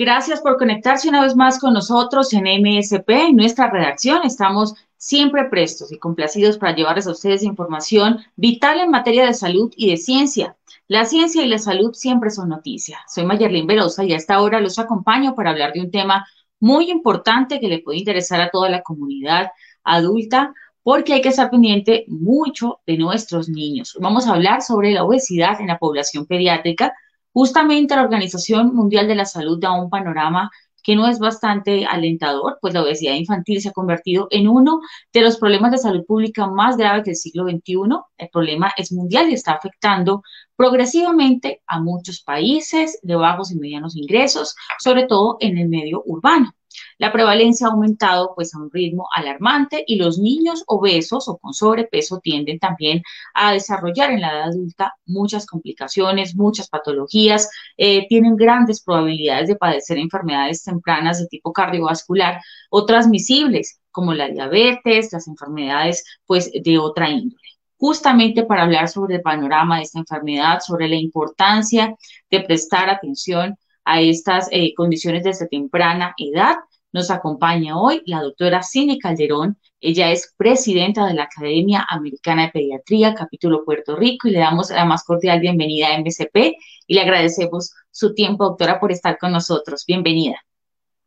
Gracias por conectarse una vez más con nosotros en MSP. En nuestra redacción estamos siempre prestos y complacidos para llevarles a ustedes información vital en materia de salud y de ciencia. La ciencia y la salud siempre son noticia. Soy Mayerlin Velosa y a esta hora los acompaño para hablar de un tema muy importante que le puede interesar a toda la comunidad adulta porque hay que estar pendiente mucho de nuestros niños. Vamos a hablar sobre la obesidad en la población pediátrica Justamente la Organización Mundial de la Salud da un panorama que no es bastante alentador, pues la obesidad infantil se ha convertido en uno de los problemas de salud pública más graves del siglo XXI. El problema es mundial y está afectando progresivamente a muchos países de bajos y medianos ingresos, sobre todo en el medio urbano. La prevalencia ha aumentado pues a un ritmo alarmante y los niños obesos o con sobrepeso tienden también a desarrollar en la edad adulta muchas complicaciones, muchas patologías, eh, tienen grandes probabilidades de padecer enfermedades tempranas de tipo cardiovascular o transmisibles como la diabetes, las enfermedades pues de otra índole. Justamente para hablar sobre el panorama de esta enfermedad, sobre la importancia de prestar atención a estas eh, condiciones desde temprana edad. Nos acompaña hoy la doctora Cine Calderón. Ella es presidenta de la Academia Americana de Pediatría, capítulo Puerto Rico, y le damos la más cordial bienvenida a MCP y le agradecemos su tiempo, doctora, por estar con nosotros. Bienvenida.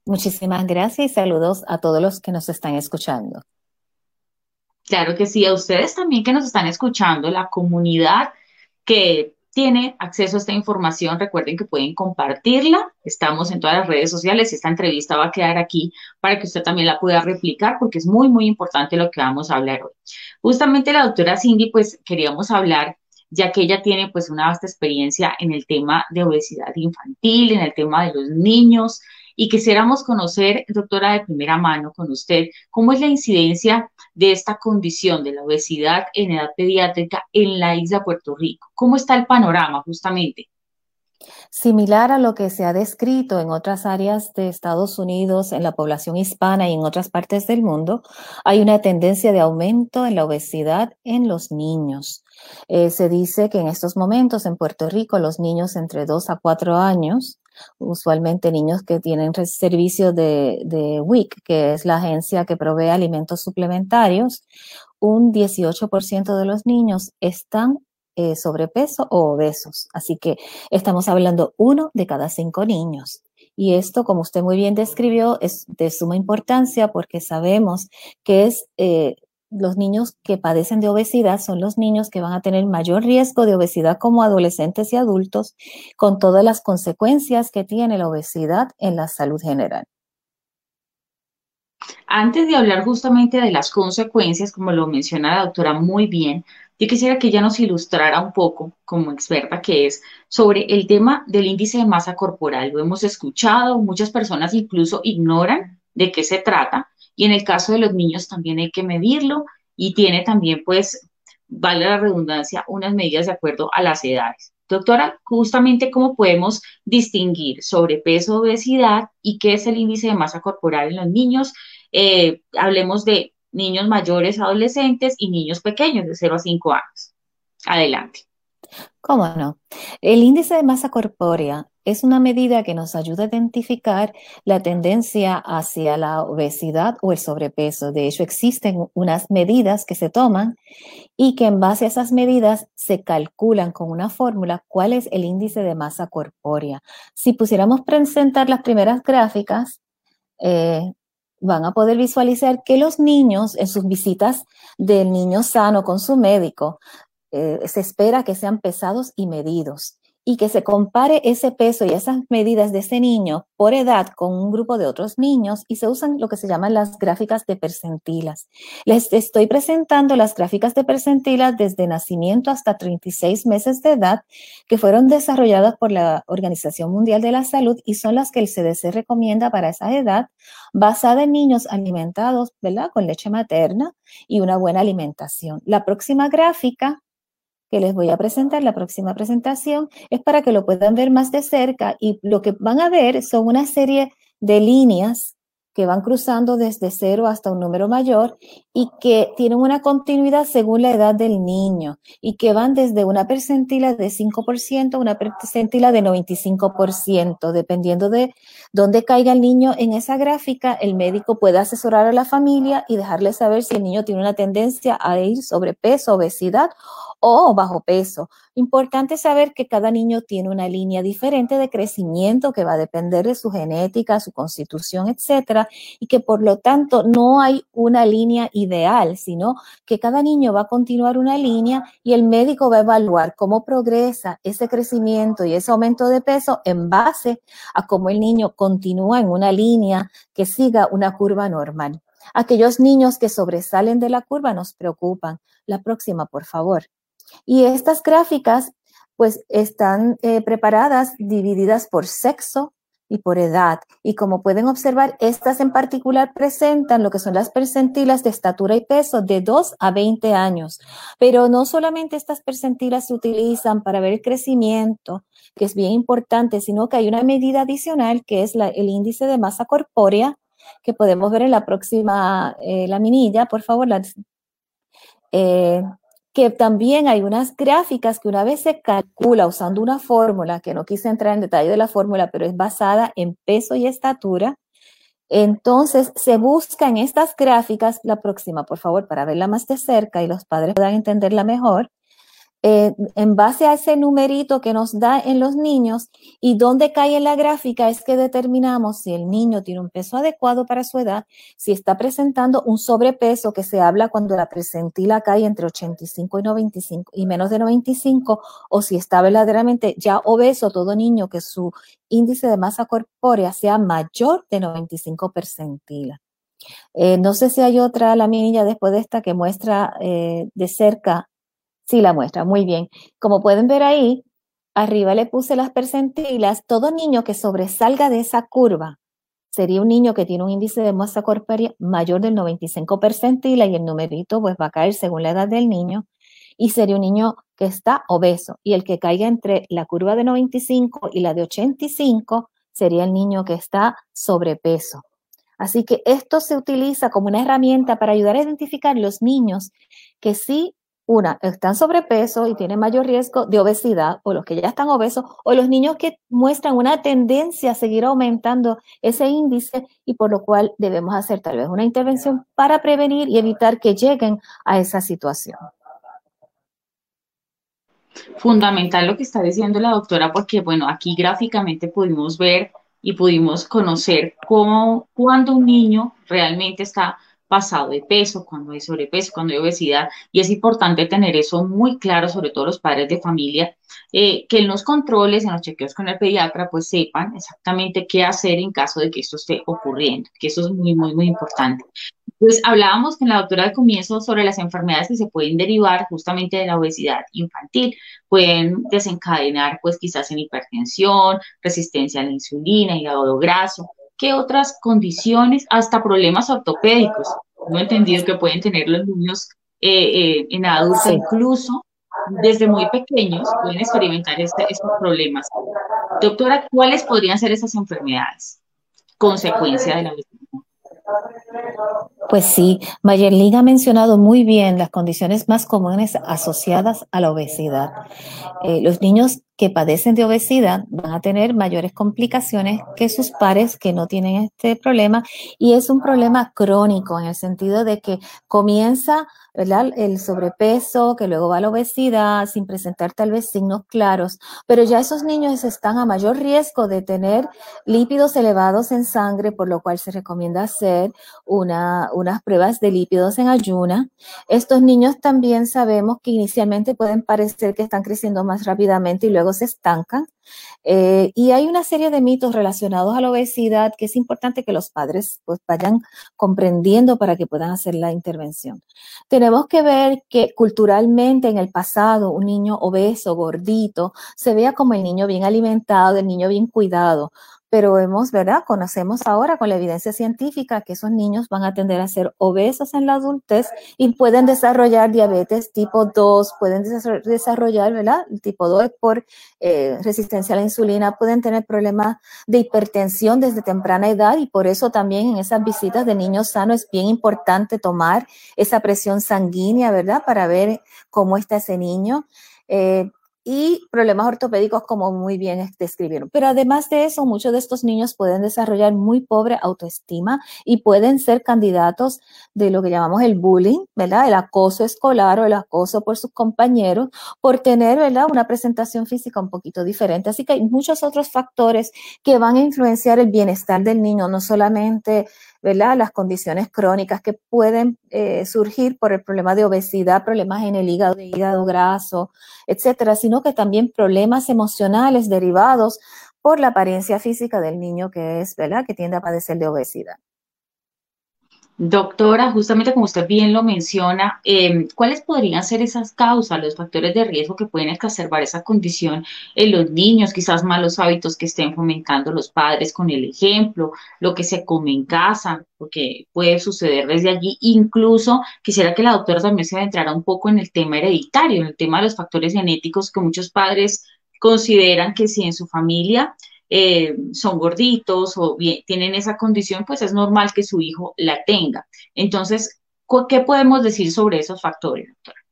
Muchísimas gracias y saludos a todos los que nos están escuchando. Claro que sí, a ustedes también que nos están escuchando, la comunidad que tiene acceso a esta información, recuerden que pueden compartirla. Estamos en todas las redes sociales. Esta entrevista va a quedar aquí para que usted también la pueda replicar porque es muy, muy importante lo que vamos a hablar hoy. Justamente la doctora Cindy, pues queríamos hablar ya que ella tiene pues una vasta experiencia en el tema de obesidad infantil, en el tema de los niños, y quisiéramos conocer, doctora, de primera mano con usted, cómo es la incidencia de esta condición de la obesidad en edad pediátrica en la isla de Puerto Rico. ¿Cómo está el panorama justamente? Similar a lo que se ha descrito en otras áreas de Estados Unidos, en la población hispana y en otras partes del mundo, hay una tendencia de aumento en la obesidad en los niños. Eh, se dice que en estos momentos en Puerto Rico los niños entre 2 a 4 años usualmente niños que tienen servicio de, de WIC, que es la agencia que provee alimentos suplementarios, un 18% de los niños están eh, sobrepeso o obesos. Así que estamos hablando uno de cada cinco niños. Y esto, como usted muy bien describió, es de suma importancia porque sabemos que es eh, los niños que padecen de obesidad son los niños que van a tener mayor riesgo de obesidad como adolescentes y adultos, con todas las consecuencias que tiene la obesidad en la salud general. Antes de hablar justamente de las consecuencias, como lo menciona la doctora muy bien, yo quisiera que ella nos ilustrara un poco, como experta que es, sobre el tema del índice de masa corporal. Lo hemos escuchado, muchas personas incluso ignoran de qué se trata, y en el caso de los niños también hay que medirlo y tiene también, pues, vale la redundancia, unas medidas de acuerdo a las edades. Doctora, justamente cómo podemos distinguir sobrepeso, obesidad y qué es el índice de masa corporal en los niños. Eh, hablemos de niños mayores, adolescentes y niños pequeños de 0 a 5 años. Adelante. ¿Cómo no? El índice de masa corpórea es una medida que nos ayuda a identificar la tendencia hacia la obesidad o el sobrepeso. De hecho, existen unas medidas que se toman y que en base a esas medidas se calculan con una fórmula cuál es el índice de masa corpórea. Si pusiéramos presentar las primeras gráficas, eh, van a poder visualizar que los niños en sus visitas del niño sano con su médico, eh, se espera que sean pesados y medidos y que se compare ese peso y esas medidas de ese niño por edad con un grupo de otros niños y se usan lo que se llaman las gráficas de percentilas. Les estoy presentando las gráficas de percentilas desde nacimiento hasta 36 meses de edad que fueron desarrolladas por la Organización Mundial de la Salud y son las que el CDC recomienda para esa edad, basada en niños alimentados, ¿verdad? Con leche materna y una buena alimentación. La próxima gráfica que les voy a presentar, la próxima presentación, es para que lo puedan ver más de cerca y lo que van a ver son una serie de líneas que van cruzando desde cero hasta un número mayor y que tienen una continuidad según la edad del niño y que van desde una percentila de 5% a una percentila de 95%, dependiendo de dónde caiga el niño en esa gráfica, el médico puede asesorar a la familia y dejarle saber si el niño tiene una tendencia a ir sobrepeso, obesidad o bajo peso. Importante saber que cada niño tiene una línea diferente de crecimiento que va a depender de su genética, su constitución, etcétera, y que por lo tanto no hay una línea ideal, sino que cada niño va a continuar una línea y el médico va a evaluar cómo progresa ese crecimiento y ese aumento de peso en base a cómo el niño continúa en una línea que siga una curva normal. Aquellos niños que sobresalen de la curva nos preocupan. La próxima, por favor. Y estas gráficas pues están eh, preparadas divididas por sexo y por edad. Y como pueden observar, estas en particular presentan lo que son las percentilas de estatura y peso de 2 a 20 años. Pero no solamente estas percentilas se utilizan para ver el crecimiento, que es bien importante, sino que hay una medida adicional que es el índice de masa corpórea, que podemos ver en la próxima eh, laminilla, por favor, la, eh, que también hay unas gráficas que una vez se calcula usando una fórmula, que no quise entrar en detalle de la fórmula, pero es basada en peso y estatura, entonces se busca en estas gráficas, la próxima, por favor, para verla más de cerca y los padres puedan entenderla mejor, eh, en base a ese numerito que nos da en los niños y dónde cae en la gráfica es que determinamos si el niño tiene un peso adecuado para su edad, si está presentando un sobrepeso que se habla cuando la presentila cae entre 85 y 95 y menos de 95 o si está verdaderamente ya obeso todo niño que su índice de masa corpórea sea mayor de 95 percentila. Eh, no sé si hay otra laminilla después de esta que muestra eh, de cerca Sí, la muestra, muy bien. Como pueden ver ahí, arriba le puse las percentilas. Todo niño que sobresalga de esa curva sería un niño que tiene un índice de masa corpórea mayor del 95 percentila y el numerito pues va a caer según la edad del niño. Y sería un niño que está obeso. Y el que caiga entre la curva de 95 y la de 85 sería el niño que está sobrepeso. Así que esto se utiliza como una herramienta para ayudar a identificar los niños que sí una, están sobrepeso y tienen mayor riesgo de obesidad, o los que ya están obesos, o los niños que muestran una tendencia a seguir aumentando ese índice y por lo cual debemos hacer tal vez una intervención para prevenir y evitar que lleguen a esa situación. Fundamental lo que está diciendo la doctora, porque bueno, aquí gráficamente pudimos ver y pudimos conocer cómo cuando un niño realmente está pasado de peso, cuando hay sobrepeso, cuando hay obesidad, y es importante tener eso muy claro, sobre todo los padres de familia, eh, que en los controles, en los chequeos con el pediatra, pues sepan exactamente qué hacer en caso de que esto esté ocurriendo, que eso es muy, muy, muy importante. Pues hablábamos con la doctora al comienzo sobre las enfermedades que se pueden derivar justamente de la obesidad infantil. Pueden desencadenar, pues quizás en hipertensión, resistencia a la insulina, hígado graso, ¿Qué otras condiciones, hasta problemas ortopédicos? No he entendido que pueden tener los niños eh, eh, en adultos, incluso desde muy pequeños pueden experimentar este, estos problemas. Doctora, ¿cuáles podrían ser esas enfermedades? Consecuencia de la obesidad. Pues sí, Mayerlin ha mencionado muy bien las condiciones más comunes asociadas a la obesidad. Eh, los niños que padecen de obesidad van a tener mayores complicaciones que sus pares que no tienen este problema. Y es un problema crónico en el sentido de que comienza el sobrepeso, que luego va la obesidad sin presentar tal vez signos claros, pero ya esos niños están a mayor riesgo de tener lípidos elevados en sangre, por lo cual se recomienda hacer una, unas pruebas de lípidos en ayuna. Estos niños también sabemos que inicialmente pueden parecer que están creciendo más rápidamente y luego se estancan. Eh, y hay una serie de mitos relacionados a la obesidad que es importante que los padres pues, vayan comprendiendo para que puedan hacer la intervención. Tenemos que ver que culturalmente en el pasado un niño obeso, gordito, se vea como el niño bien alimentado, el niño bien cuidado pero vemos, ¿verdad? Conocemos ahora con la evidencia científica que esos niños van a tender a ser obesos en la adultez y pueden desarrollar diabetes tipo 2, pueden desarrollar, ¿verdad? El tipo 2 por eh, resistencia a la insulina, pueden tener problemas de hipertensión desde temprana edad y por eso también en esas visitas de niños sanos es bien importante tomar esa presión sanguínea, ¿verdad? Para ver cómo está ese niño. Eh, y problemas ortopédicos como muy bien describieron. Pero además de eso, muchos de estos niños pueden desarrollar muy pobre autoestima y pueden ser candidatos de lo que llamamos el bullying, ¿verdad? El acoso escolar o el acoso por sus compañeros por tener, ¿verdad? Una presentación física un poquito diferente. Así que hay muchos otros factores que van a influenciar el bienestar del niño, no solamente ¿verdad? Las condiciones crónicas que pueden eh, surgir por el problema de obesidad, problemas en el hígado, de hígado graso, etcétera, sino que también problemas emocionales derivados por la apariencia física del niño que es, ¿verdad? Que tiende a padecer de obesidad. Doctora, justamente como usted bien lo menciona, em, ¿cuáles podrían ser esas causas, los factores de riesgo que pueden exacerbar esa condición en los niños? Quizás malos hábitos que estén fomentando los padres con el ejemplo, lo que se come en casa, porque puede suceder desde allí. Incluso quisiera que la doctora también se adentrara un poco en el tema hereditario, en el tema de los factores genéticos que muchos padres consideran que si en su familia eh, son gorditos o bien, tienen esa condición, pues es normal que su hijo la tenga. Entonces, ¿qué podemos decir sobre esos factores, doctora?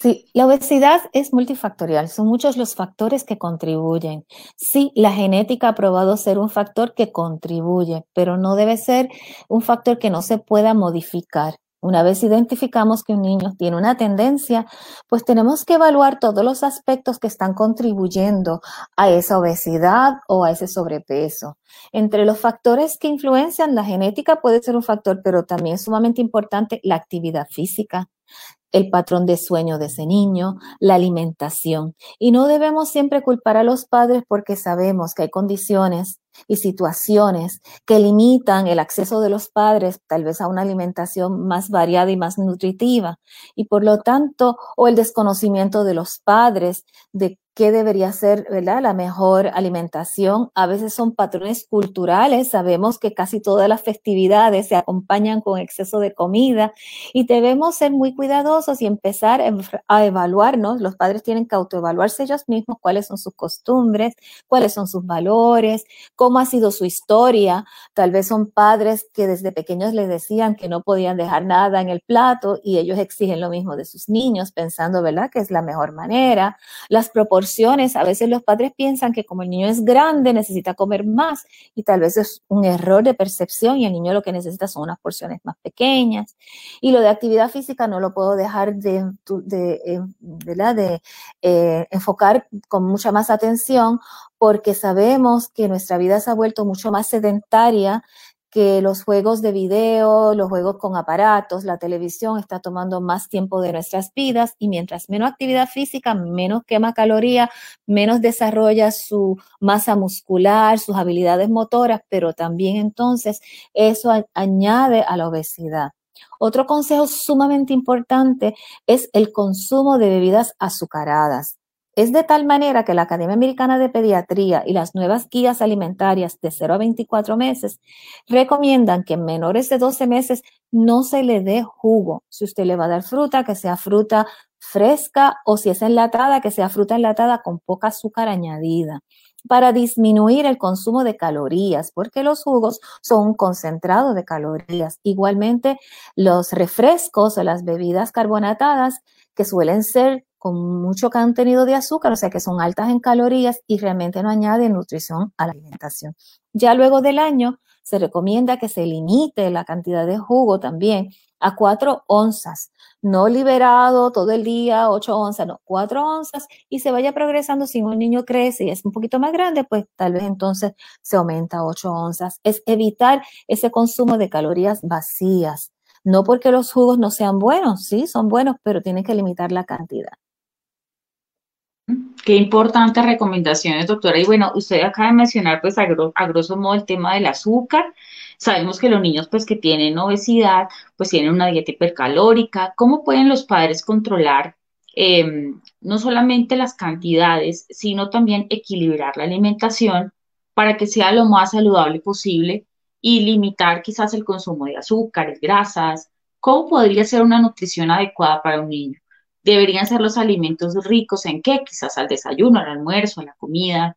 Sí, la obesidad es multifactorial, son muchos los factores que contribuyen. Sí, la genética ha probado ser un factor que contribuye, pero no debe ser un factor que no se pueda modificar. Una vez identificamos que un niño tiene una tendencia, pues tenemos que evaluar todos los aspectos que están contribuyendo a esa obesidad o a ese sobrepeso. Entre los factores que influencian la genética puede ser un factor, pero también sumamente importante la actividad física, el patrón de sueño de ese niño, la alimentación. Y no debemos siempre culpar a los padres porque sabemos que hay condiciones y situaciones que limitan el acceso de los padres tal vez a una alimentación más variada y más nutritiva y por lo tanto o el desconocimiento de los padres de qué debería ser ¿verdad? la mejor alimentación. A veces son patrones culturales, sabemos que casi todas las festividades se acompañan con exceso de comida y debemos ser muy cuidadosos y empezar a evaluarnos. Los padres tienen que autoevaluarse ellos mismos cuáles son sus costumbres, cuáles son sus valores, cómo ha sido su historia. Tal vez son padres que desde pequeños les decían que no podían dejar nada en el plato y ellos exigen lo mismo de sus niños pensando, ¿verdad?, que es la mejor manera. Las proporciones a veces los padres piensan que como el niño es grande necesita comer más y tal vez es un error de percepción y el niño lo que necesita son unas porciones más pequeñas. Y lo de actividad física no lo puedo dejar de, eh, eh, enfocar con mucha más atención porque sabemos que nuestra vida se ha vuelto mucho más sedentaria que los juegos de video, los juegos con aparatos, la televisión está tomando más tiempo de nuestras vidas y mientras menos actividad física, menos quema caloría, menos desarrolla su masa muscular, sus habilidades motoras, pero también entonces eso añade a la obesidad. Otro consejo sumamente importante es el consumo de bebidas azucaradas. Es de tal manera que la Academia Americana de Pediatría y las nuevas guías alimentarias de 0 a 24 meses recomiendan que en menores de 12 meses no se le dé jugo. Si usted le va a dar fruta, que sea fruta fresca o si es enlatada, que sea fruta enlatada con poca azúcar añadida para disminuir el consumo de calorías, porque los jugos son un concentrado de calorías. Igualmente, los refrescos o las bebidas carbonatadas, que suelen ser con mucho contenido de azúcar, o sea que son altas en calorías y realmente no añaden nutrición a la alimentación. Ya luego del año se recomienda que se limite la cantidad de jugo también a 4 onzas, no liberado todo el día, 8 onzas, no, 4 onzas y se vaya progresando. Si un niño crece y es un poquito más grande, pues tal vez entonces se aumenta a 8 onzas. Es evitar ese consumo de calorías vacías. No porque los jugos no sean buenos, sí, son buenos, pero tienen que limitar la cantidad. Qué importantes recomendaciones, doctora. Y bueno, usted acaba de mencionar, pues, a, grosso modo el tema del azúcar. Sabemos que los niños, pues, que tienen obesidad, pues, tienen una dieta hipercalórica. ¿Cómo pueden los padres controlar em, no solamente las cantidades, sino también equilibrar la alimentación para que sea lo más saludable posible y limitar quizás el consumo de azúcares, grasas? ¿Cómo podría ser una nutrición adecuada para un niño? Deberían ser los alimentos ricos en qué, quizás al desayuno, al almuerzo, a la comida.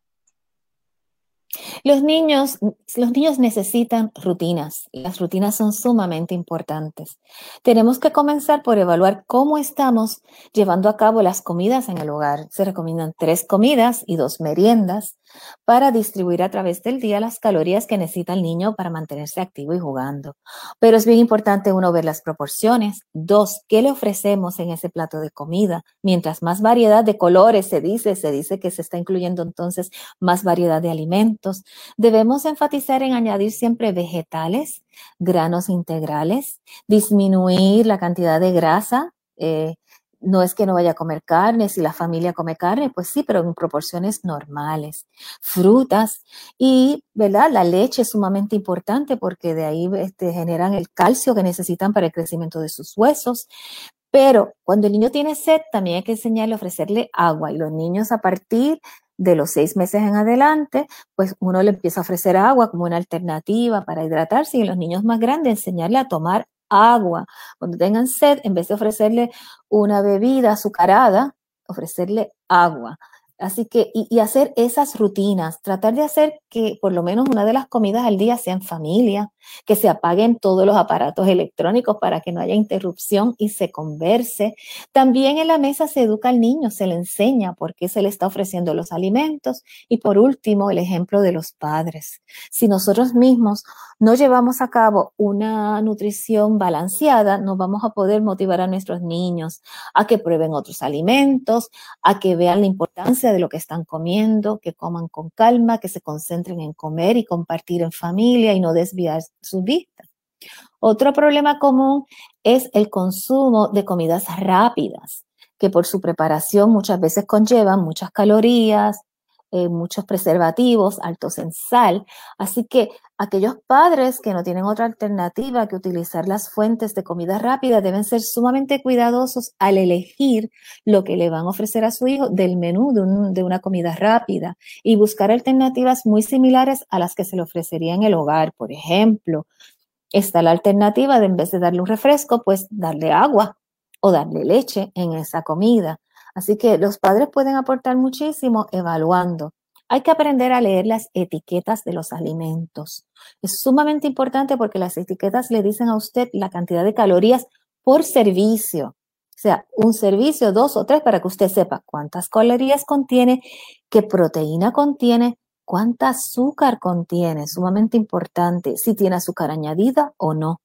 Los niños, los niños necesitan rutinas. Las rutinas son sumamente importantes. Tenemos que comenzar por evaluar cómo estamos llevando a cabo las comidas en el hogar. Se recomiendan tres comidas y dos meriendas para distribuir a través del día las calorías que necesita el niño para mantenerse activo y jugando. Pero es bien importante uno ver las proporciones. Dos, ¿qué le ofrecemos en ese plato de comida? Mientras más variedad de colores se dice, se dice que se está incluyendo entonces más variedad de alimentos. Debemos enfatizar en añadir siempre vegetales, granos integrales, disminuir la cantidad de grasa. Eh, no es que no vaya a comer carne, si la familia come carne, pues sí, pero en proporciones normales. Frutas y, ¿verdad? La leche es sumamente importante porque de ahí este, generan el calcio que necesitan para el crecimiento de sus huesos. Pero cuando el niño tiene sed, también hay que enseñarle a ofrecerle agua y los niños a partir de los seis meses en adelante, pues uno le empieza a ofrecer agua como una alternativa para hidratarse y los niños más grandes enseñarle a tomar agua. Cuando tengan sed, en vez de ofrecerle una bebida azucarada, ofrecerle agua. Así que, y, hacer esas rutinas, tratar de hacer que por lo menos una de las comidas al día sea en familia, que se apaguen todos los aparatos electrónicos para que no haya interrupción y se converse. También en la mesa se educa al niño, se le enseña por qué se le está ofreciendo los alimentos. Y por último, el ejemplo de los padres. Si nosotros mismos no llevamos a cabo una nutrición balanceada, no vamos a poder motivar a nuestros niños a que prueben otros alimentos, a que vean la importancia de lo que están comiendo, que coman con calma, que se concentren en comer y compartir en familia y no desviar su vista. Otro problema común es el consumo de comidas rápidas, que por su preparación muchas veces conllevan muchas calorías, eh, muchos preservativos altos en sal. Así que aquellos padres que no tienen otra alternativa que utilizar las fuentes de comida rápida deben ser sumamente cuidadosos al elegir lo que le van a ofrecer a su hijo del menú de, una comida rápida y buscar alternativas muy similares a las que se le ofrecería en el hogar. Por ejemplo, está la alternativa de en vez de darle un refresco, pues darle agua o darle leche en esa comida. Así que los padres pueden aportar muchísimo evaluando. Hay que aprender a leer las etiquetas de los alimentos. Es sumamente importante porque las etiquetas le dicen a usted la cantidad de calorías por servicio. O sea, un servicio, dos o tres, para que usted sepa cuántas calorías contiene, qué proteína contiene, cuánta azúcar contiene, sumamente importante, si tiene azúcar añadida o no.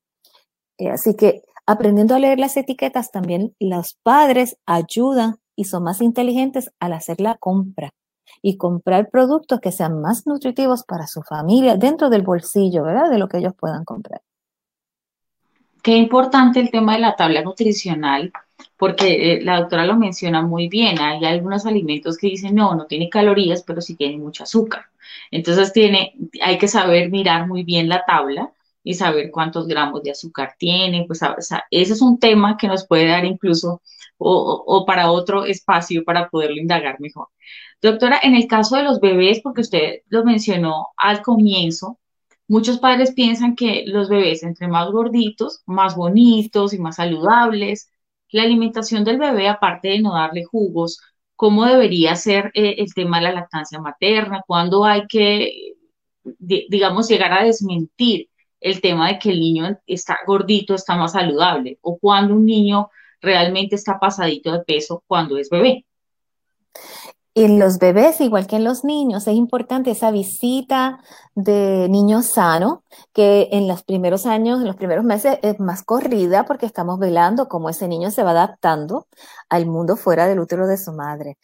Eh, así que aprendiendo a leer las etiquetas, también los padres ayudan y son más inteligentes al hacer la compra y comprar productos que sean más nutritivos para su familia dentro del bolsillo, ¿verdad? De lo que ellos puedan comprar. Qué importante el tema de la tabla nutricional, porque eh, la doctora lo menciona muy bien. Hay algunos alimentos que dicen, no, no tiene calorías, pero sí tiene mucho azúcar. Entonces tiene, hay que saber mirar muy bien la tabla y saber cuántos gramos de azúcar tiene. Pues ese es un tema que nos puede dar incluso o, para otro espacio para poderlo indagar mejor. Doctora, en el caso de los bebés, porque usted lo mencionó al comienzo, muchos padres piensan que los bebés, entre más gorditos, más bonitos y más saludables, la alimentación del bebé, aparte de no darle jugos, ¿cómo debería ser eh, el tema de la lactancia materna? ¿Cuándo hay que, digamos, llegar a desmentir el tema de que el niño está gordito, está más saludable? ¿O cuando un niño realmente está pasadito de peso cuando es bebé. En los bebés, igual que en los niños, es importante esa visita de niño sano, que en los primeros años, en los primeros meses es más corrida porque estamos velando cómo ese niño se va adaptando al mundo fuera del útero de su madre.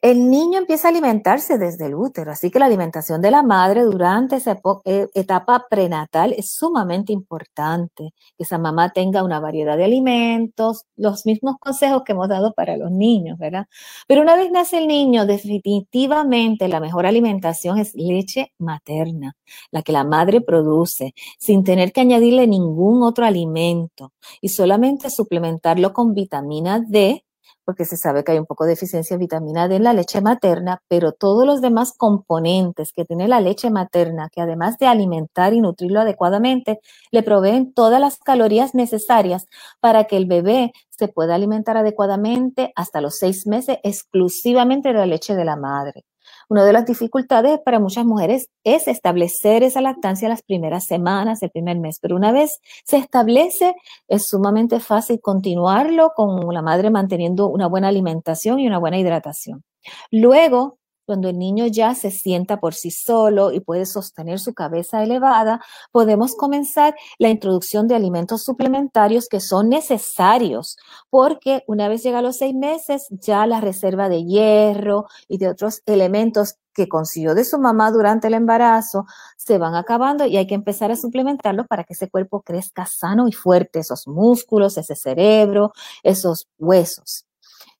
El niño empieza a alimentarse desde el útero, así que la alimentación de la madre durante esa eh, etapa prenatal es sumamente importante. Que esa mamá tenga una variedad de alimentos, los mismos consejos que hemos dado para los niños, ¿verdad? Pero una vez nace el niño, definitivamente la mejor alimentación es leche materna, la que la madre produce, sin tener que añadirle ningún otro alimento y solamente suplementarlo con vitamina D porque se sabe que hay un poco de deficiencia de vitamina D en la leche materna, pero todos los demás componentes que tiene la leche materna, que además de alimentar y nutrirlo adecuadamente, le proveen todas las calorías necesarias para que el bebé se pueda alimentar adecuadamente hasta los seis meses exclusivamente de la leche de la madre. Una de las dificultades para muchas mujeres es establecer esa lactancia las primeras semanas, el primer mes, pero una vez se establece, es sumamente fácil continuarlo con la madre manteniendo una buena alimentación y una buena hidratación. Luego, cuando el niño ya se sienta por sí solo y puede sostener su cabeza elevada, podemos comenzar la introducción de alimentos suplementarios que son necesarios, porque una vez llega a los seis meses, ya la reserva de hierro y de otros elementos que consiguió de su mamá durante el embarazo se van acabando y hay que empezar a suplementarlo para que ese cuerpo crezca sano y fuerte, esos músculos, ese cerebro, esos huesos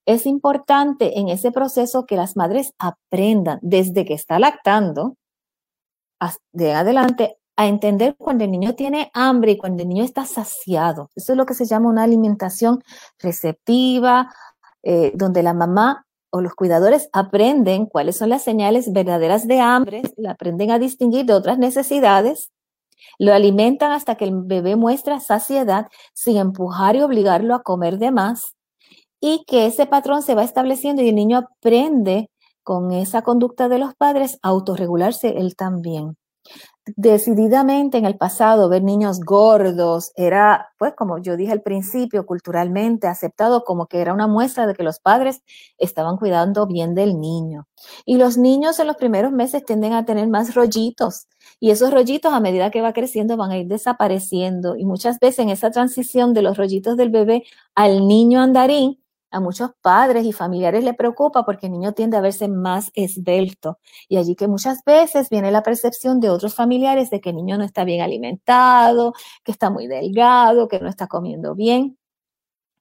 es importante en ese proceso que las madres aprendan desde que está lactando de adelante a entender cuando el niño tiene hambre y cuando el niño está saciado. Eso es lo que se llama una alimentación receptiva, eh, donde la mamá o los cuidadores aprenden cuáles son las señales verdaderas de hambre, la aprenden a distinguir de otras necesidades, lo alimentan hasta que el bebé muestra saciedad sin empujar y obligarlo a comer de más y que ese patrón se va estableciendo y el niño aprende con esa conducta de los padres a autorregularse él también. Decididamente en el pasado ver niños gordos era, pues como yo dije al principio, culturalmente aceptado como que era una muestra de que los padres estaban cuidando bien del niño. Y los niños en los primeros meses tienden a tener más rollitos y esos rollitos a medida que va creciendo van a ir desapareciendo y muchas veces en esa transición de los rollitos del bebé al niño andarín, a muchos padres y familiares le preocupa porque el niño tiende a verse más esbelto. Y allí que muchas veces viene la percepción de otros familiares de que el niño no está bien alimentado, que está muy delgado, que no está comiendo bien.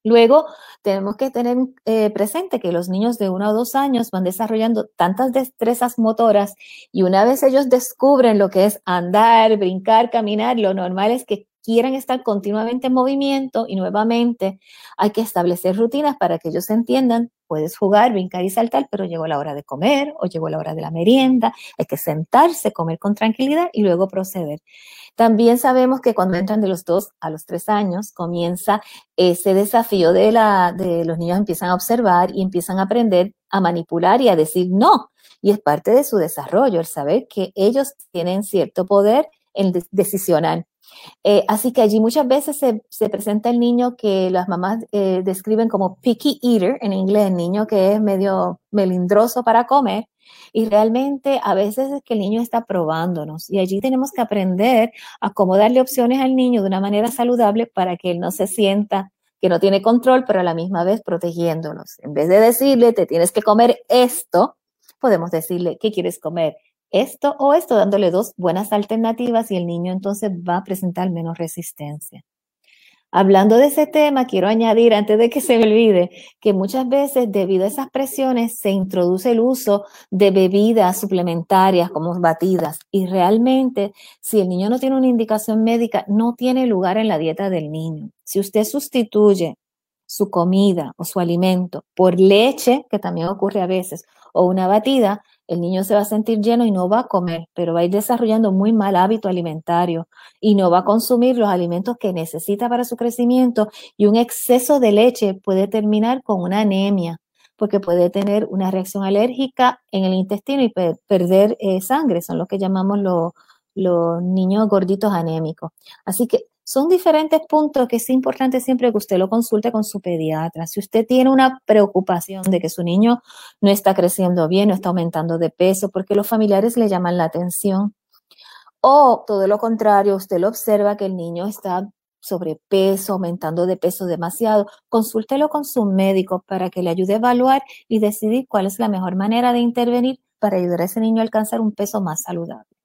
Luego, tenemos que tener eh, presente que los niños de uno o dos años van desarrollando tantas destrezas motoras y una vez ellos descubren lo que es andar, brincar, caminar, lo normal es que quieran estar continuamente en movimiento y nuevamente hay que establecer rutinas para que ellos entiendan, puedes jugar, brincar y saltar, pero llegó la hora de comer o llegó la hora de la merienda, hay que sentarse, comer con tranquilidad y luego proceder. También sabemos que cuando entran de los dos a los tres años comienza ese desafío de, la, de los niños empiezan a observar y empiezan a aprender a manipular y a decir no. Y es parte de su desarrollo el saber que ellos tienen cierto poder en decisionar eh, así que allí muchas veces se, presenta el niño que las mamás eh, describen como picky eater en inglés, niño que es medio melindroso para comer. Y realmente a veces es que el niño está probándonos y allí tenemos que aprender a cómo darle opciones al niño de una manera saludable para que él no se sienta que no tiene control, pero a la misma vez protegiéndonos. En vez de decirle, te tienes que comer esto, podemos decirle, ¿qué quieres comer? Esto o esto, dándole dos buenas alternativas y el niño entonces va a presentar menos resistencia. Hablando de ese tema, quiero añadir, antes de que se olvide, que muchas veces debido a esas presiones se introduce el uso de bebidas suplementarias como batidas y realmente si el niño no tiene una indicación médica, no tiene lugar en la dieta del niño. Si usted sustituye su comida o su alimento por leche, que también ocurre a veces, o una batida, el niño se va a sentir lleno y no va a comer, pero va a ir desarrollando muy mal hábito alimentario y no va a consumir los alimentos que necesita para su crecimiento y un exceso de leche puede terminar con una anemia porque puede tener una reacción alérgica en el intestino y perder eh, sangre, son los que llamamos los niños gorditos anémicos. Así que son diferentes puntos que es importante siempre que usted lo consulte con su pediatra. Si usted tiene una preocupación de que su niño no está creciendo bien, no está aumentando de peso, porque los familiares le llaman la atención, o todo lo contrario, usted lo observa que el niño está sobrepeso, aumentando de peso demasiado, consúltelo con su médico para que le ayude a evaluar y decidir cuál es la mejor manera de intervenir para ayudar a ese niño a alcanzar un peso más saludable.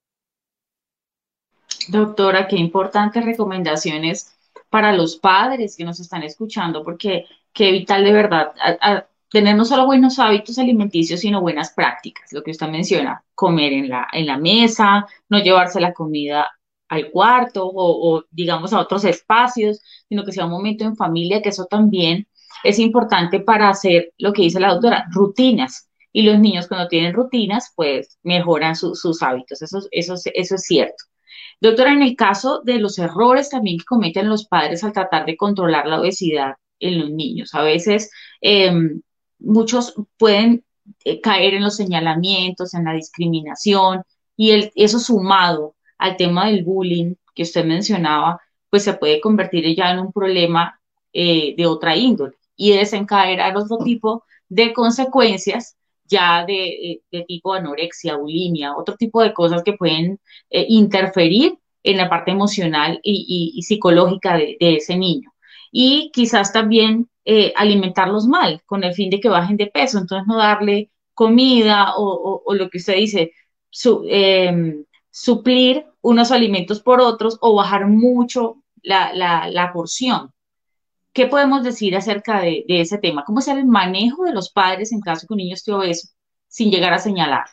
Doctora, qué importantes recomendaciones para los padres que nos están escuchando, porque qué vital de verdad tener no solo buenos hábitos alimenticios, sino buenas prácticas, lo que usted menciona, comer en la, en la mesa, no llevarse la comida al cuarto o, digamos a otros espacios, sino que sea un momento en familia, que eso también es importante para hacer lo que dice la doctora, rutinas. Y los niños cuando tienen rutinas, pues mejoran sus hábitos. Eso, eso, eso es cierto. Doctora, en el caso de los errores también que cometen los padres al tratar de controlar la obesidad en los niños, a veces em, muchos pueden eh, caer en los señalamientos, en la discriminación, y el, eso sumado al tema del bullying que usted mencionaba, pues se puede convertir ya en un problema eh, de otra índole y desencadenar otro tipo de consecuencias ya de, de, tipo anorexia, bulimia, otro tipo de cosas que pueden eh, interferir en la parte emocional y, y, psicológica de, de, ese niño. Y quizás también eh, alimentarlos mal, con el fin de que bajen de peso, entonces no darle comida o, o, lo que usted dice, eh, suplir unos alimentos por otros o bajar mucho la, la, la porción. ¿Qué podemos decir acerca de, ese tema? ¿Cómo es el manejo de los padres en caso que un niño esté obeso sin llegar a señalarlo?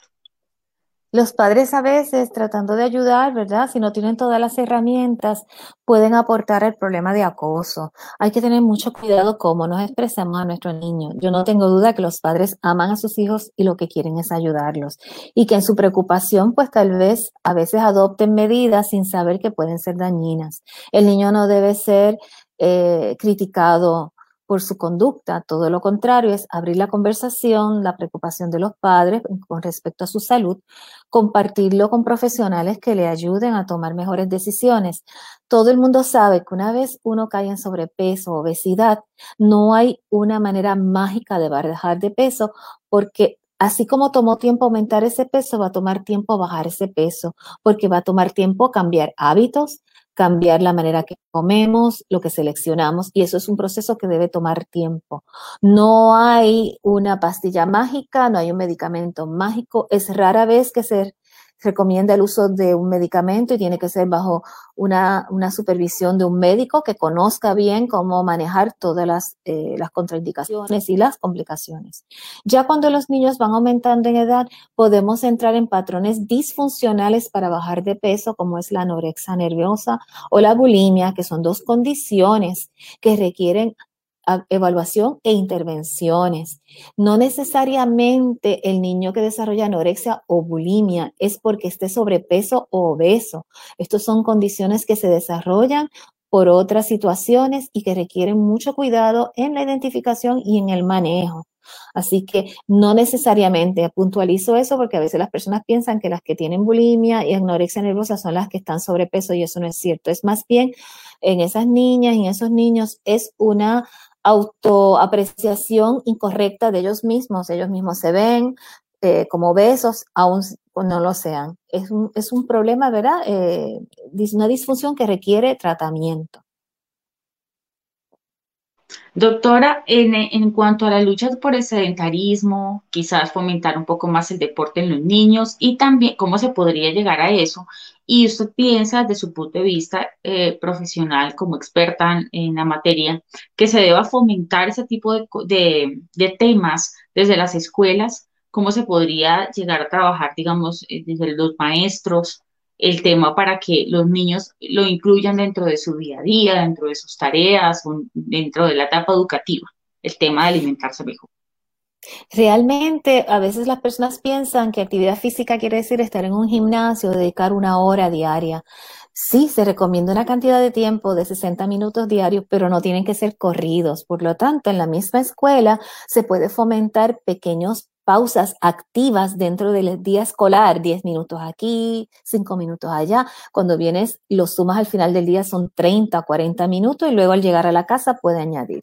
Los padres a veces tratando de ayudar, ¿verdad? Si no tienen todas las herramientas, pueden aportar el problema de acoso. Hay que tener mucho cuidado cómo nos expresamos a nuestros niños. Yo no tengo duda que los padres aman a sus hijos y lo que quieren es ayudarlos. Y que en su preocupación, pues tal vez a veces adopten medidas sin saber que pueden ser dañinas. El niño no debe ser eh, criticado por su conducta. Todo lo contrario es abrir la conversación, la preocupación de los padres con respecto a su salud, compartirlo con profesionales que le ayuden a tomar mejores decisiones. Todo el mundo sabe que una vez uno cae en sobrepeso, obesidad, no hay una manera mágica de bajar de peso porque Así como tomó tiempo aumentar ese peso, va a tomar tiempo bajar ese peso, porque va a tomar tiempo cambiar hábitos, cambiar la manera que comemos, lo que seleccionamos, y eso es un proceso que debe tomar tiempo. No hay una pastilla mágica, no hay un medicamento mágico, es rara vez que se recomienda el uso de un medicamento y tiene que ser bajo una, una supervisión de un médico que conozca bien cómo manejar todas las, eh, las contraindicaciones y las complicaciones. Ya cuando los niños van aumentando en edad, podemos entrar en patrones disfuncionales para bajar de peso, como es la anorexia nerviosa o la bulimia, que son dos condiciones que requieren evaluación e intervenciones. No necesariamente el niño que desarrolla anorexia o bulimia es porque esté sobrepeso o obeso. Estos son condiciones que se desarrollan por otras situaciones y que requieren mucho cuidado en la identificación y en el manejo. Así que no necesariamente puntualizo eso porque a veces las personas piensan que las que tienen bulimia y anorexia nerviosa son las que están sobrepeso y eso no es cierto. Es más bien en esas niñas y en esos niños es una autoapreciación incorrecta de ellos mismos. Ellos mismos se ven eh, como besos, aún no lo sean. Es un, es un problema, ¿verdad? Eh, una disfunción que requiere tratamiento. Doctora, en, en, cuanto a la lucha por el sedentarismo, quizás fomentar un poco más el deporte en los niños y también cómo se podría llegar a eso. Y usted piensa desde su punto de vista eh, profesional, como experta en, la materia, que se deba fomentar ese tipo de, de, de, temas desde las escuelas, cómo se podría llegar a trabajar, digamos, eh, desde los maestros, el tema para que los niños lo incluyan dentro de su día a día, dentro de sus tareas, dentro de la etapa educativa, el tema de alimentarse mejor. Realmente, a veces las personas piensan que actividad física quiere decir estar en un gimnasio, dedicar una hora diaria. Sí, se recomienda una cantidad de tiempo de 60 minutos diarios, pero no tienen que ser corridos. Por lo tanto, en la misma escuela se puede fomentar pequeños pausas activas dentro del día escolar, 10 minutos aquí, 5 minutos allá. Cuando vienes, los sumas al final del día son 30, 40 minutos y luego al llegar a la casa puede añadir.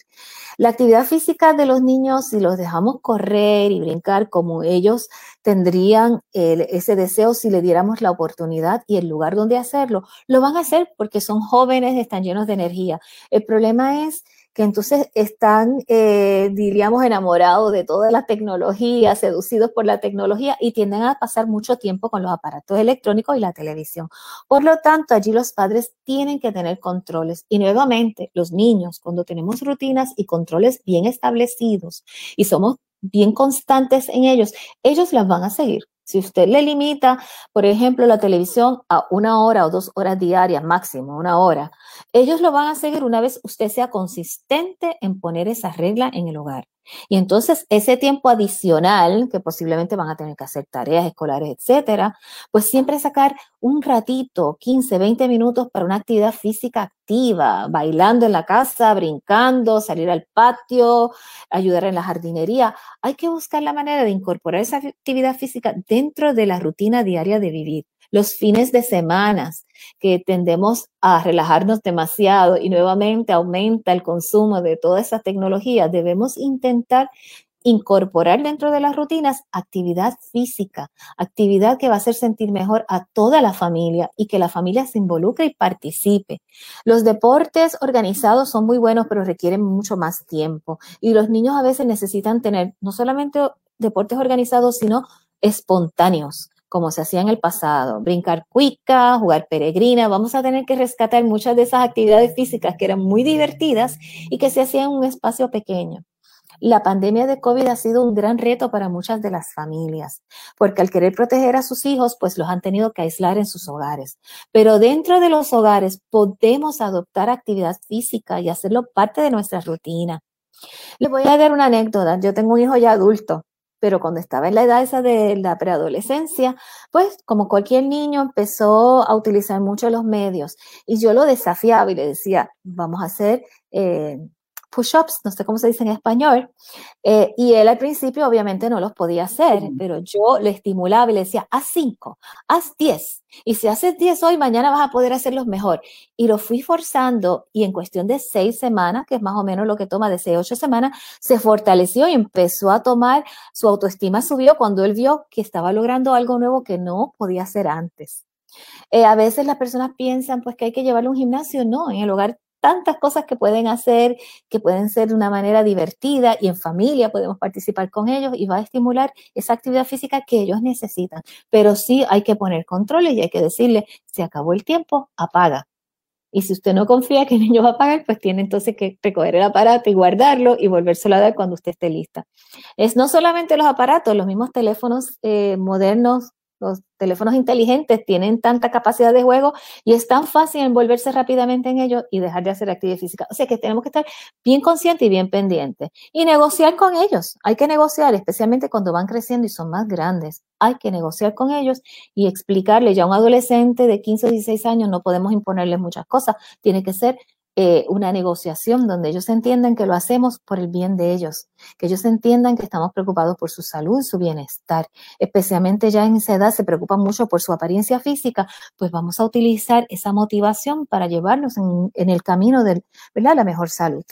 La actividad física de los niños, si los dejamos correr y brincar como ellos tendrían ese deseo si le diéramos la oportunidad y el lugar donde hacerlo, lo van a hacer porque son jóvenes, están llenos de energía. El problema es que entonces están, eh, diríamos, enamorados de toda la tecnología, seducidos por la tecnología y tienden a pasar mucho tiempo con los aparatos electrónicos y la televisión. Por lo tanto, allí los padres tienen que tener controles. Y nuevamente, los niños, cuando tenemos rutinas y controles bien establecidos y somos bien constantes en ellos, ellos las van a seguir. Si usted le limita, por ejemplo, la televisión a una hora o dos horas diarias, máximo una hora, ellos lo van a seguir una vez usted sea consistente en poner esa regla en el hogar. Y entonces ese tiempo adicional, que posiblemente van a tener que hacer tareas escolares, etcétera, pues siempre sacar un ratito, 15, 20 minutos para una actividad física activa, bailando en la casa, brincando, salir al patio, ayudar en la jardinería. Hay que buscar la manera de incorporar esa actividad física dentro de la rutina diaria de vivir los fines de semanas, que tendemos a relajarnos demasiado y nuevamente aumenta el consumo de toda esa tecnología, debemos intentar incorporar dentro de las rutinas actividad física, actividad que va a hacer sentir mejor a toda la familia y que la familia se involucre y participe. Los deportes organizados son muy buenos, pero requieren mucho más tiempo y los niños a veces necesitan tener no solamente deportes organizados, sino espontáneos como se hacía en el pasado, brincar cuica, jugar peregrina, vamos a tener que rescatar muchas de esas actividades físicas que eran muy divertidas y que se hacían en un espacio pequeño. La pandemia de COVID ha sido un gran reto para muchas de las familias, porque al querer proteger a sus hijos, pues los han tenido que aislar en sus hogares. Pero dentro de los hogares podemos adoptar actividad física y hacerlo parte de nuestra rutina. Les voy a dar una anécdota. Yo tengo un hijo ya adulto pero cuando estaba en la edad esa de la preadolescencia, pues como cualquier niño empezó a utilizar mucho los medios y yo lo desafiaba y le decía, vamos a hacer eh, push-ups, no sé cómo se dice en español, eh, y él al principio obviamente no los podía hacer, pero yo le estimulaba y le decía, haz cinco, haz diez, y si haces diez hoy, mañana vas a poder hacerlos mejor. Y lo fui forzando y en cuestión de seis semanas, que es más o menos lo que toma de seis, ocho semanas, se fortaleció y empezó a tomar, su autoestima subió cuando él vio que estaba logrando algo nuevo que no podía hacer antes. Eh, a veces las personas piensan pues que hay que llevarlo a un gimnasio, no, en el hogar tantas cosas que pueden hacer, que pueden ser de una manera divertida y en familia podemos participar con ellos y va a estimular esa actividad física que ellos necesitan. Pero sí hay que poner controles y hay que decirle, se acabó el tiempo, apaga. Y si usted no confía que el niño va a pagar, pues tiene entonces que recoger el aparato y guardarlo y volvérselo a dar cuando usted esté lista. Es no solamente los aparatos, los mismos teléfonos eh, modernos los teléfonos inteligentes tienen tanta capacidad de juego y es tan fácil envolverse rápidamente en ellos y dejar de hacer actividad física. O sea que tenemos que estar bien conscientes y bien pendientes y negociar con ellos. Hay que negociar, especialmente cuando van creciendo y son más grandes. Hay que negociar con ellos y explicarle ya a un adolescente de 15 o 16 años no podemos imponerles muchas cosas. Tiene que ser eh, una negociación donde ellos entiendan que lo hacemos por el bien de ellos, que ellos entiendan que estamos preocupados por su salud, su bienestar, especialmente ya en esa edad se preocupan mucho por su apariencia física, pues vamos a utilizar esa motivación para llevarlos en, el camino de la mejor salud.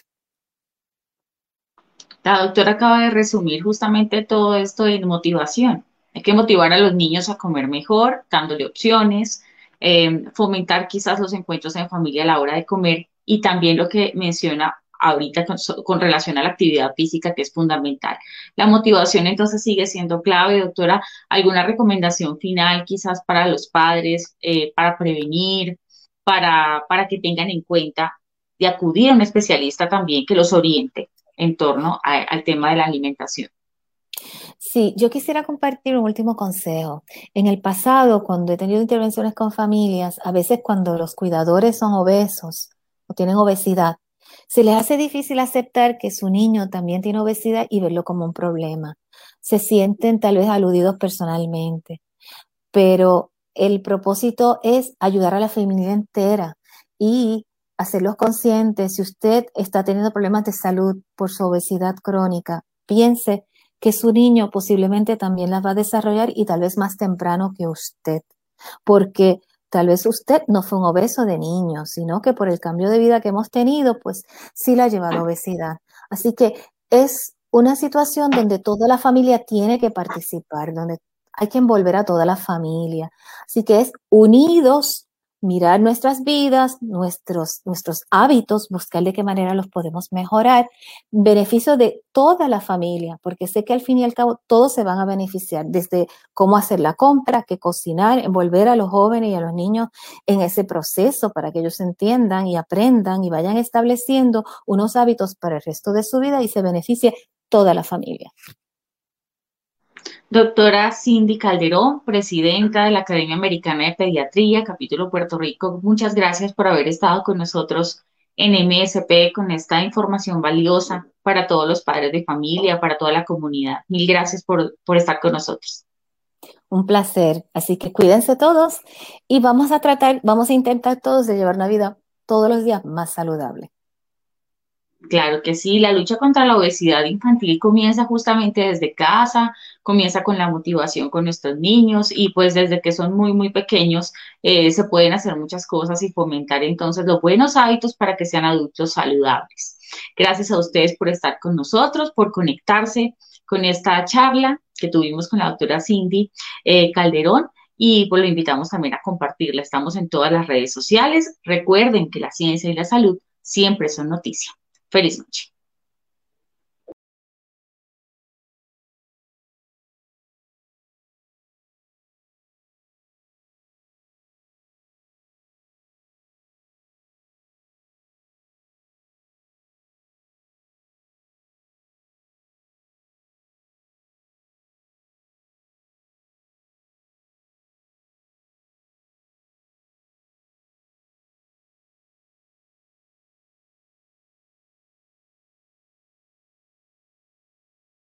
La doctora acaba de resumir justamente todo esto en motivación. Hay que motivar a los niños a comer mejor, dándole opciones, eh, fomentar quizás los encuentros en familia a la hora de comer y también lo que menciona ahorita con, relación a la actividad física, que es fundamental. La motivación entonces sigue siendo clave, doctora. ¿Alguna recomendación final quizás para los padres, eh, para prevenir, para, para que tengan en cuenta de acudir a un especialista también que los oriente en torno al tema de la alimentación? Sí, yo quisiera compartir un último consejo. En el pasado, cuando he tenido intervenciones con familias, a veces cuando los cuidadores son obesos, o tienen obesidad, se les hace difícil aceptar que su niño también tiene obesidad y verlo como un problema. Se sienten tal vez aludidos personalmente, pero el propósito es ayudar a la familia entera y hacerlos conscientes. Si usted está teniendo problemas de salud por su obesidad crónica, piense que su niño posiblemente también las va a desarrollar y tal vez más temprano que usted, porque tal vez usted no fue un obeso de niño, sino que por el cambio de vida que hemos tenido, pues sí la ha llevado obesidad. Así que es una situación donde toda la familia tiene que participar, donde hay que envolver a toda la familia. Así que es unidos mirar nuestras vidas, nuestros, nuestros hábitos, buscar de qué manera los podemos mejorar, beneficio de toda la familia, porque sé que al fin y al cabo todos se van a beneficiar, desde cómo hacer la compra, qué cocinar, envolver a los jóvenes y a los niños en ese proceso para que ellos entiendan y aprendan y vayan estableciendo unos hábitos para el resto de su vida y se beneficie toda la familia. Doctora Cindy Calderón, presidenta de la Academia Americana de Pediatría, capítulo Puerto Rico, muchas gracias por haber estado con nosotros en MSP con esta información valiosa para todos los padres de familia, para toda la comunidad. Mil gracias por, por estar con nosotros. Un placer. Así que cuídense todos y vamos a tratar, vamos a intentar todos de llevar una vida todos los días más saludable. Claro que sí, la lucha contra la obesidad infantil comienza justamente desde casa, comienza con la motivación con nuestros niños y pues desde que son muy, muy pequeños eh, se pueden hacer muchas cosas y fomentar entonces los buenos hábitos para que sean adultos saludables. Gracias a ustedes por estar con nosotros, por conectarse con esta charla que tuvimos con la doctora Cindy eh, Calderón y pues lo invitamos también a compartirla. Estamos en todas las redes sociales. Recuerden que la ciencia y la salud siempre son noticia. felizmente.